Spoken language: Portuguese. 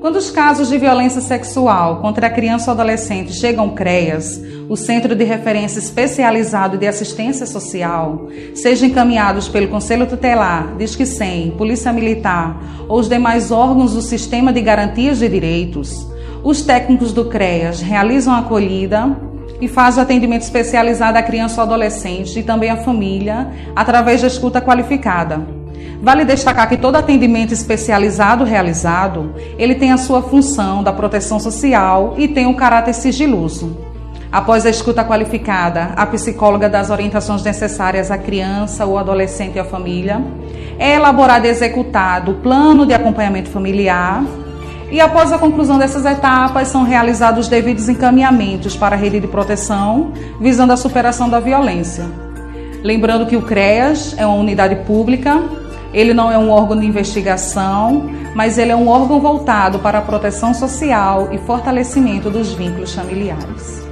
Quando os casos de violência sexual contra a criança ou adolescente chegam ao CREAS, o Centro de Referência Especializado de Assistência Social, sejam encaminhados pelo Conselho Tutelar, Disque 100, Polícia Militar ou os demais órgãos do Sistema de Garantias de Direitos, os técnicos do CREAS realizam a acolhida e fazem o atendimento especializado à criança ou adolescente e também à família através da escuta qualificada. Vale destacar que todo atendimento especializado realizado, ele tem a sua função da proteção social e tem um caráter sigiloso. Após a escuta qualificada, a psicóloga das orientações necessárias à criança ou adolescente e à família, é elaborado e executado o plano de acompanhamento familiar e após a conclusão dessas etapas são realizados os devidos encaminhamentos para a rede de proteção, visando a superação da violência. Lembrando que o CREAS é uma unidade pública ele não é um órgão de investigação, mas ele é um órgão voltado para a proteção social e fortalecimento dos vínculos familiares.